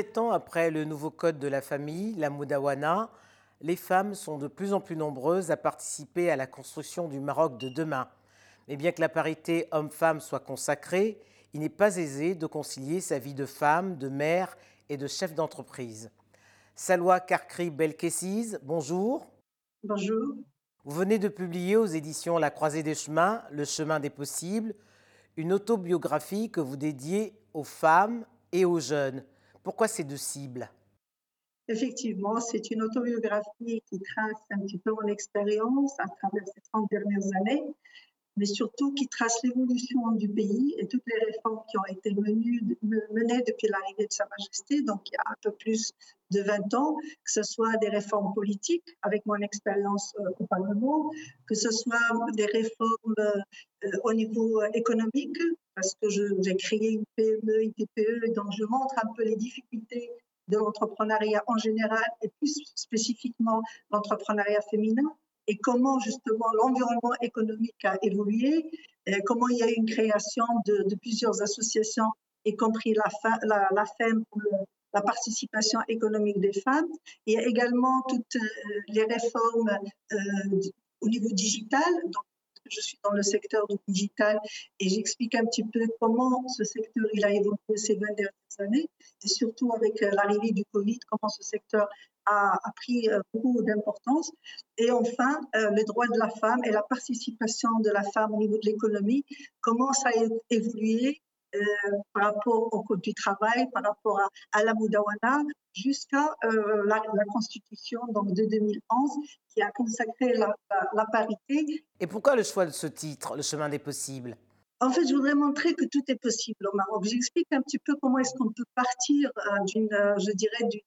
17 ans après le nouveau code de la famille, la Moudawana, les femmes sont de plus en plus nombreuses à participer à la construction du Maroc de demain. Mais bien que la parité homme-femme soit consacrée, il n'est pas aisé de concilier sa vie de femme, de mère et de chef d'entreprise. Salwa Karkri Belkessiz, bonjour. Bonjour. Vous venez de publier aux éditions La Croisée des Chemins, Le chemin des possibles, une autobiographie que vous dédiez aux femmes et aux jeunes. Pourquoi ces deux cibles Effectivement, c'est une autobiographie qui trace un petit peu mon expérience à travers ces 30 dernières années mais surtout qui trace l'évolution du pays et toutes les réformes qui ont été menées, depuis l'arrivée de Sa Majesté, donc il y a un peu plus de 20 ans, que ce soit des réformes politiques avec mon expérience euh, au Parlement, que ce soit des réformes euh, au niveau économique, parce que j'ai créé une PME, une TPE, donc je montre un peu les difficultés de l'entrepreneuriat en général et plus spécifiquement l'entrepreneuriat féminin et comment justement l'environnement économique a évolué, comment il y a eu une création de, plusieurs associations, y compris la FEM pour la participation économique des femmes. Il y a également toutes euh, les réformes euh, au niveau digital. Donc, je suis dans le secteur du digital et j'explique un petit peu comment ce secteur il a évolué ces 20 dernières années et surtout avec euh, l'arrivée du Covid, comment ce secteur a, pris euh, beaucoup d'importance. Et enfin, euh, les droits de la femme et la participation de la femme au niveau de l'économie, comment ça a évolué par rapport au Code du travail, par rapport à, la Moudawana, jusqu'à la, Constitution donc, de 2011 qui a consacré la, la, parité. Et pourquoi le choix de ce titre, Le chemin des possibles? En fait, je voudrais montrer que tout est possible au Maroc. J'explique un petit peu comment est-ce qu'on peut partir d'une, je dirais, d'une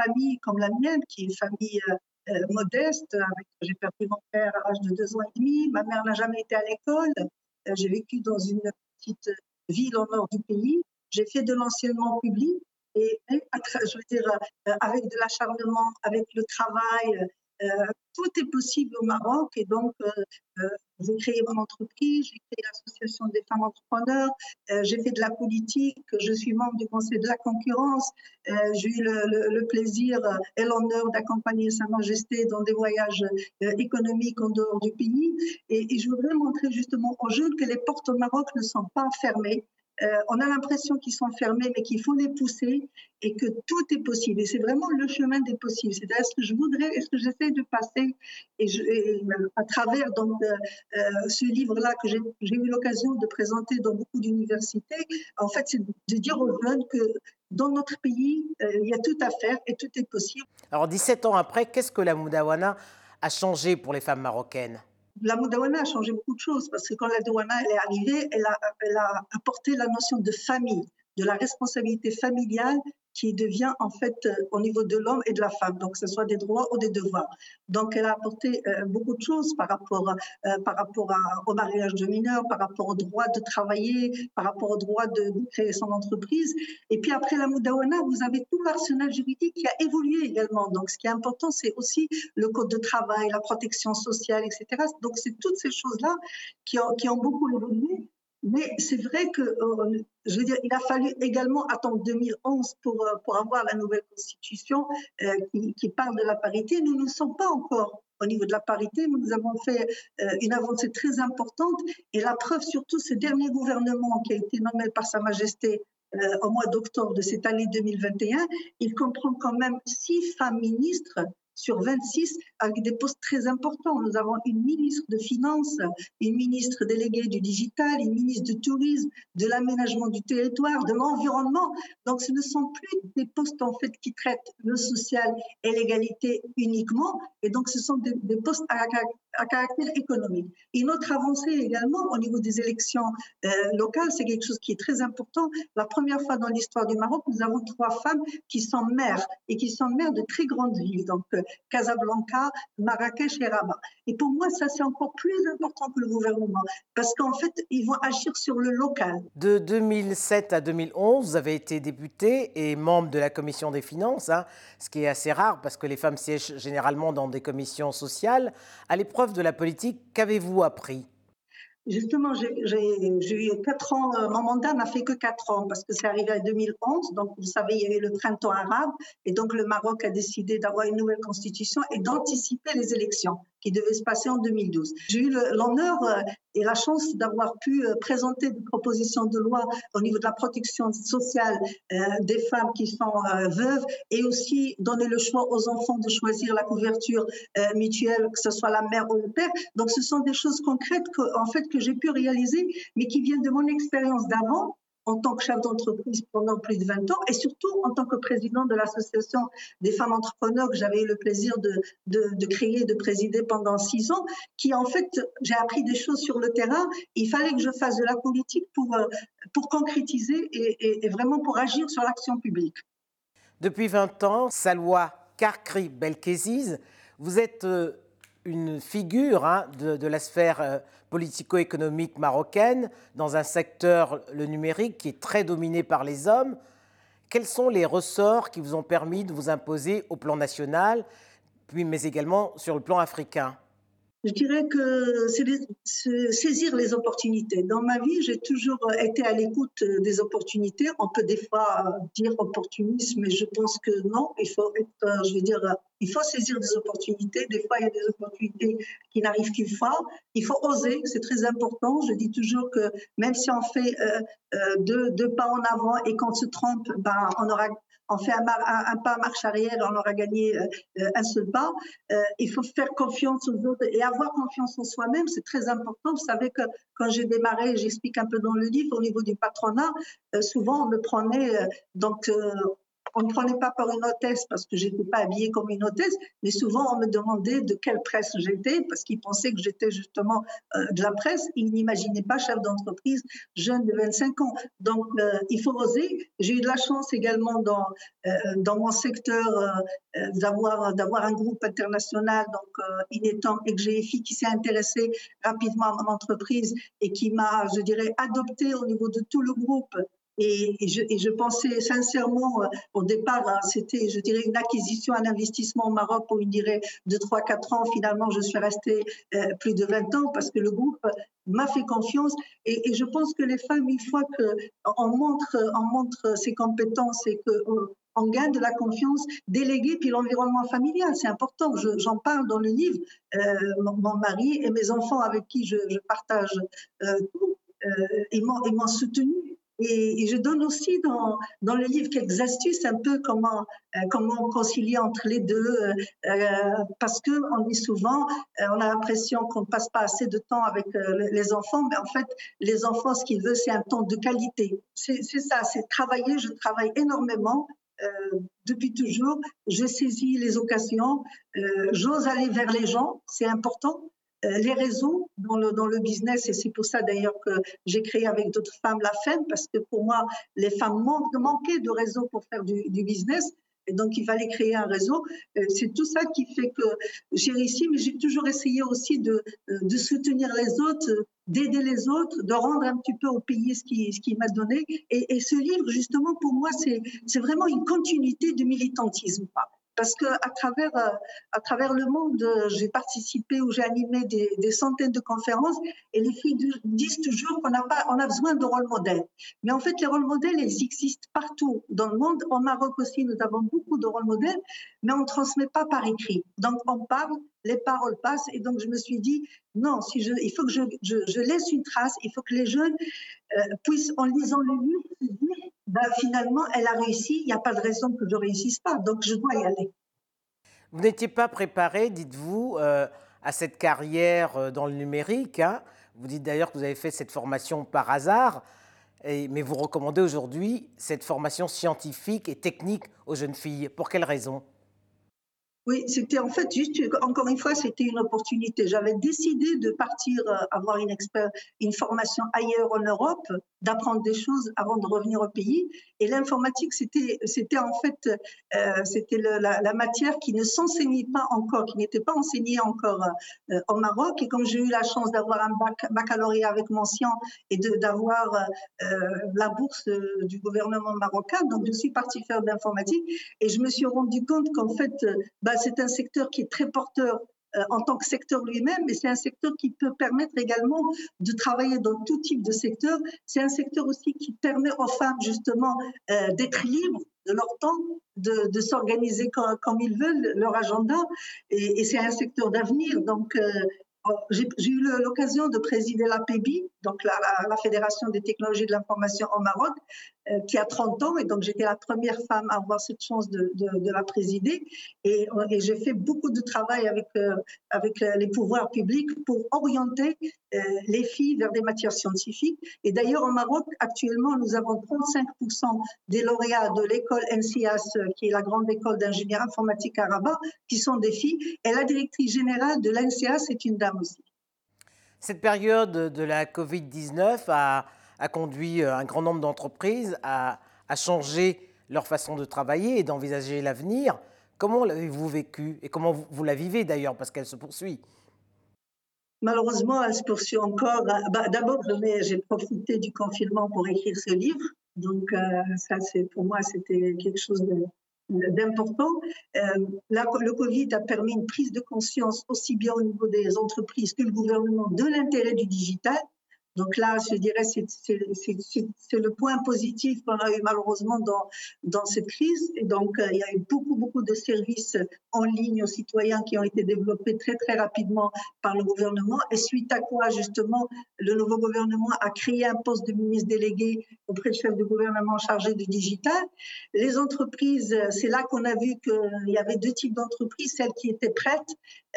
famille comme la mienne, qui est une famille euh, euh, modeste, avec, j'ai perdu mon père à l'âge de deux ans et demi, ma mère n'a jamais été à l'école, euh, j'ai vécu dans une petite ville au nord du pays, j'ai fait de l'enseignement public et, je veux dire, avec de l'acharnement, avec le travail, euh, tout est possible au Maroc et donc euh, euh, j'ai créé mon entreprise, j'ai créé l'association des femmes entrepreneurs, j'ai fait de la politique, je suis membre du conseil de la concurrence, j'ai eu le, plaisir et l'honneur d'accompagner Sa Majesté dans des voyages économiques en dehors du pays. Et, et je voudrais montrer justement aux jeunes que les portes au Maroc ne sont pas fermées, euh, on a l'impression qu'ils sont fermés, mais qu'il faut les pousser et que tout est possible. Et c'est vraiment le chemin des possibles. C'est ce que je voudrais, ce que j'essaie de passer, et, à travers donc euh, euh, ce livre-là que j'ai eu l'occasion de présenter dans beaucoup d'universités, en fait, c'est de dire aux jeunes que dans notre pays, il y a tout à faire et tout est possible. Alors, 17 ans après, qu'est-ce que la Moudawana a changé pour les femmes marocaines? La Moudawana a changé beaucoup de choses parce que quand la Douana est arrivée, elle a, elle a apporté la notion de famille, de la responsabilité familiale qui devient en fait euh, au niveau de l'homme et de la femme, donc que ce soit des droits ou des devoirs. Donc elle a apporté euh, beaucoup de choses par rapport, euh, par rapport au mariage de mineurs, par rapport au droit de travailler, par rapport au droit de, créer son entreprise. Et puis après la Moudawana, vous avez tout l'arsenal juridique qui a évolué également. Donc ce qui est important, c'est aussi le code de travail, la protection sociale, etc. Donc c'est toutes ces choses-là qui ont, qui ont beaucoup évolué. Mais c'est vrai que, euh, je veux dire, il a fallu également attendre 2011 pour, euh, pour avoir la nouvelle constitution euh, qui, qui, parle de la parité. Nous ne sommes pas encore au niveau de la parité, mais nous avons fait une avancée très importante. Et la preuve, surtout, ce dernier gouvernement qui a été nommé par Sa Majesté au mois d'octobre de cette année 2021, il comprend quand même six femmes ministres sur 26 avec des postes très importants. Nous avons une ministre de Finances, une ministre déléguée du digital, une ministre du tourisme, de l'aménagement du territoire, de l'environnement. Donc ce ne sont plus des postes en fait qui traitent le social et l'égalité uniquement, et donc ce sont des, postes à, à, caractère économique. Une autre avancée également au niveau des élections euh, locales, c'est quelque chose qui est très important. La première fois dans l'histoire du Maroc, nous avons trois femmes qui sont maires et qui sont maires de très grandes villes. Donc euh, Casablanca, Marrakech et Rabat. Et pour moi, ça, c'est encore plus important que le gouvernement, parce qu'en fait, ils vont agir sur le local. De 2007 à 2011, vous avez été député et membre de la commission des finances, hein, ce qui est assez rare, parce que les femmes siègent généralement dans des commissions sociales. De la politique, qu'avez-vous appris? Justement, j'ai eu quatre ans, euh, mon mandat n'a fait que quatre ans parce que c'est arrivé en 2011. Donc, vous savez, il y a eu le printemps arabe et donc le Maroc a décidé d'avoir une nouvelle constitution et d'anticiper les élections qui devaient se passer en 2012. J'ai eu l'honneur euh, et la chance d'avoir pu euh, présenter des propositions de loi au niveau de la protection sociale des femmes qui sont veuves et aussi donner le choix aux enfants de choisir la couverture mutuelle, que ce soit la mère ou le père. Donc, ce sont des choses concrètes que, en fait, que j'ai pu réaliser, mais qui viennent de mon expérience d'avant en tant que chef d'entreprise pendant plus de 20 ans et surtout en tant que président de l'association des femmes entrepreneurs que j'avais eu le plaisir de, créer, de présider pendant six ans, qui en fait, j'ai appris des choses sur le terrain. Il fallait que je fasse de la politique pour, euh, pour concrétiser et, et, vraiment pour agir sur l'action publique. Depuis 20 ans, Salwa Karkri Belkeziz, vous êtes euh, une figure hein, de, la sphère euh, politico-économique marocaine dans un secteur, le numérique, qui est très dominé par les hommes. Quels sont les ressorts qui vous ont permis de vous imposer au plan national, puis, mais également sur le plan africain? Je dirais que c'est saisir les opportunités. Dans ma vie, j'ai toujours été à l'écoute des opportunités. On peut des fois dire opportunisme, mais je pense que non. Il faut être, je veux dire, il faut saisir des opportunités. Des fois, il y a des opportunités qui n'arrivent qu'une fois. Il faut oser, c'est très important. Je dis toujours que même si on fait euh, euh, deux, deux, pas en avant et qu'on se trompe, ben, on aura on fait un, pas marche arrière, on aura gagné euh, euh, un seul pas. Euh, il faut faire confiance aux autres et avoir confiance en soi-même, c'est très important. Vous savez que quand j'ai démarré, j'explique un peu dans le livre, au niveau du patronat, souvent on me prenait, donc on ne me prenait pas par une hôtesse parce que j'étais pas habillée comme une hôtesse, mais souvent on me demandait de quelle presse j'étais parce qu'ils pensaient que j'étais justement euh, de la presse. Ils n'imaginaient pas chef d'entreprise jeune de 25 ans. Donc euh, il faut oser. J'ai eu de la chance également dans euh, dans mon secteur d'avoir d'avoir un groupe international donc Inetam et GFI qui s'est intéressé rapidement à mon entreprise et qui m'a, je dirais, adopté au niveau de tout le groupe et, je, pensais sincèrement, euh, au départ, hein, c'était, je dirais, une acquisition, un investissement au Maroc pour, une dirait, de 3-4 ans. Finalement, je suis restée euh, plus de 20 ans parce que le groupe m'a fait confiance. Et, je pense que les femmes, une fois qu'on montre, on ses compétences et qu'on on gagne de la confiance, déléguer, puis l'environnement familial, c'est important. J'en parle dans le livre. Euh, mon, mari et mes enfants avec qui je, partage tout, ils m'ont soutenu et, je donne aussi dans, le livre quelques astuces, un peu comment, euh, comment concilier entre les deux, euh, euh, parce que on dit souvent, on a l'impression qu'on ne passe pas assez de temps avec les enfants, mais en fait, les enfants, ce qu'ils veulent, c'est un temps de qualité. C'est ça, c'est travailler. Je travaille énormément. depuis toujours, je saisis les occasions, j'ose aller vers les gens, c'est important. Euh, les réseaux dans le, dans le business, et c'est pour ça d'ailleurs que j'ai créé avec d'autres femmes la FEM, parce que pour moi, les femmes manquaient de réseaux pour faire du, du business. Et donc, il fallait créer un réseau. Euh, c'est tout ça qui fait que j'ai réussi, mais j'ai toujours essayé aussi de, euh, de soutenir les autres, d'aider les autres, de rendre un petit peu au pays ce qui, ce qui m'a donné. Et, et, ce livre, justement, pour moi, c'est vraiment une continuité du militantisme parce que à travers euh, à travers le monde, euh, j'ai participé ou j'ai animé des, centaines de conférences et les filles disent toujours qu'on a pas on a besoin de rôle modèles. Mais en fait, les rôles modèles, ils existent partout dans le monde. Au Maroc aussi, nous avons beaucoup de rôles modèles, mais on ne transmet pas par écrit. Donc on parle, les paroles passent et donc je me suis dit non, si je, il faut que je, je, laisse une trace, il faut que les jeunes euh, puissent en lisant le livre se dire ben, finalement, elle a réussi, il n'y a pas de raison que je ne réussisse pas, donc je dois y aller. Vous n'étiez pas préparé, dites-vous, euh, à cette carrière euh, dans le numérique. Hein. vous dites d'ailleurs que vous avez fait cette formation par hasard, mais vous recommandez aujourd'hui cette formation scientifique et technique aux jeunes filles. Pour quelle raison? Oui, c'était en fait juste, encore une fois, c'était une opportunité. J'avais décidé de partir euh, avoir une, formation ailleurs en Europe, d'apprendre des choses avant de revenir au pays. Et l'informatique, c'était, en fait, euh, c'était la, matière qui ne s'enseignait pas encore, qui n'était pas enseignée encore euh, au Maroc. Et comme j'ai eu la chance d'avoir un baccalauréat avec mention et d'avoir la bourse du gouvernement marocain, donc je suis partie faire de l'informatique et je me suis rendu compte qu'en fait, c'est un secteur qui est très porteur euh, en tant que secteur lui-même, mais c'est un secteur qui peut permettre également de travailler dans tout type de secteur. C'est un secteur aussi qui permet aux femmes justement euh, d'être libres de leur temps, de, s'organiser comme, ils veulent, leur agenda. Et, c'est un secteur d'avenir. Donc, euh, Oh, j'ai eu l'occasion de présider la PEBI, donc la, Fédération des technologies de l'information au Maroc, qui a 30 ans, et donc j'étais la première femme à avoir cette chance de, la présider. Et, et j'ai fait beaucoup de travail avec, euh, avec les pouvoirs publics pour orienter euh, les filles vers des matières scientifiques. Et d'ailleurs, au Maroc, actuellement, nous avons 35% des lauréats de l'école NCIAS, qui est la grande école d'ingénierie informatique à Rabat, qui sont des filles. Et la directrice générale de l'NCIAS est une dame aussi. Cette période de la Covid-19 a, a, conduit euh, un grand nombre d'entreprises à, changer leur façon de travailler et d'envisager l'avenir. Comment l'avez-vous vécu et comment vous, la vivez d'ailleurs parce qu'elle se poursuit? Malheureusement, elle se poursuit encore. Bah, D'abord, j'ai profité du confinement pour écrire ce livre. Donc, euh, ça, pour moi, c'était quelque chose d'important. Euh, le Covid a permis une prise de conscience aussi bien au niveau des entreprises que le gouvernement de l'intérêt du digital. Donc là, je dirais, c'est le point positif qu'on a eu malheureusement dans, cette crise. Et donc, euh, il y a eu beaucoup, beaucoup de services en ligne aux citoyens qui ont été développés très, très rapidement par le gouvernement. Et suite à quoi, justement, le nouveau gouvernement a créé un poste de ministre délégué auprès du chef de gouvernement chargé du digital. Les entreprises, c'est là qu'on a vu qu'il y avait deux types d'entreprises, celles qui étaient prêtes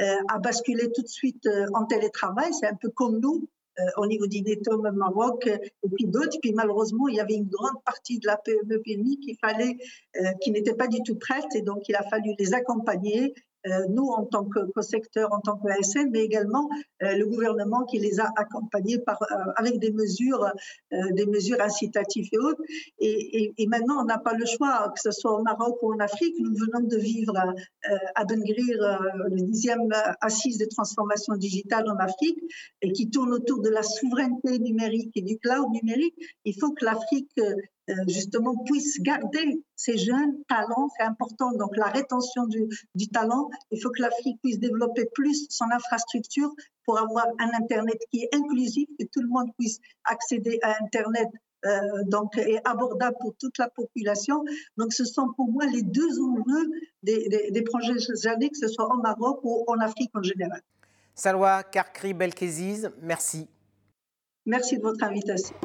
euh, à basculer tout de suite euh, en télétravail. C'est un peu comme nous euh, au niveau d'Inetom Maroc et puis d'autres. Puis malheureusement, il y avait une grande partie de la PME PMI qui fallait, euh, qui n'était pas du tout prête et donc il a fallu les accompagner euh, nous en tant que, secteur, en tant que ASN, mais également euh, le gouvernement qui les a accompagnés par, euh, avec des mesures, des mesures incitatives et autres. Et, maintenant, on n'a pas le choix, que ce soit au Maroc ou en Afrique. Nous venons de vivre à Bengrir le dixième assise de transformation digitale en Afrique et qui tourne autour de la souveraineté numérique et du cloud numérique. Il faut que l'Afrique euh, justement puisse garder ces jeunes talents, c'est important. Donc la rétention du, du talent, il faut que l'Afrique puisse développer plus son infrastructure pour avoir un Internet qui est inclusif, que tout le monde puisse accéder à Internet euh, donc et abordable pour toute la population. Donc ce sont pour moi les deux enjeux des, des, des projets années, que ce soit au Maroc ou en Afrique en général. Salwa Karkri Belkeziz, merci. Merci de votre invitation.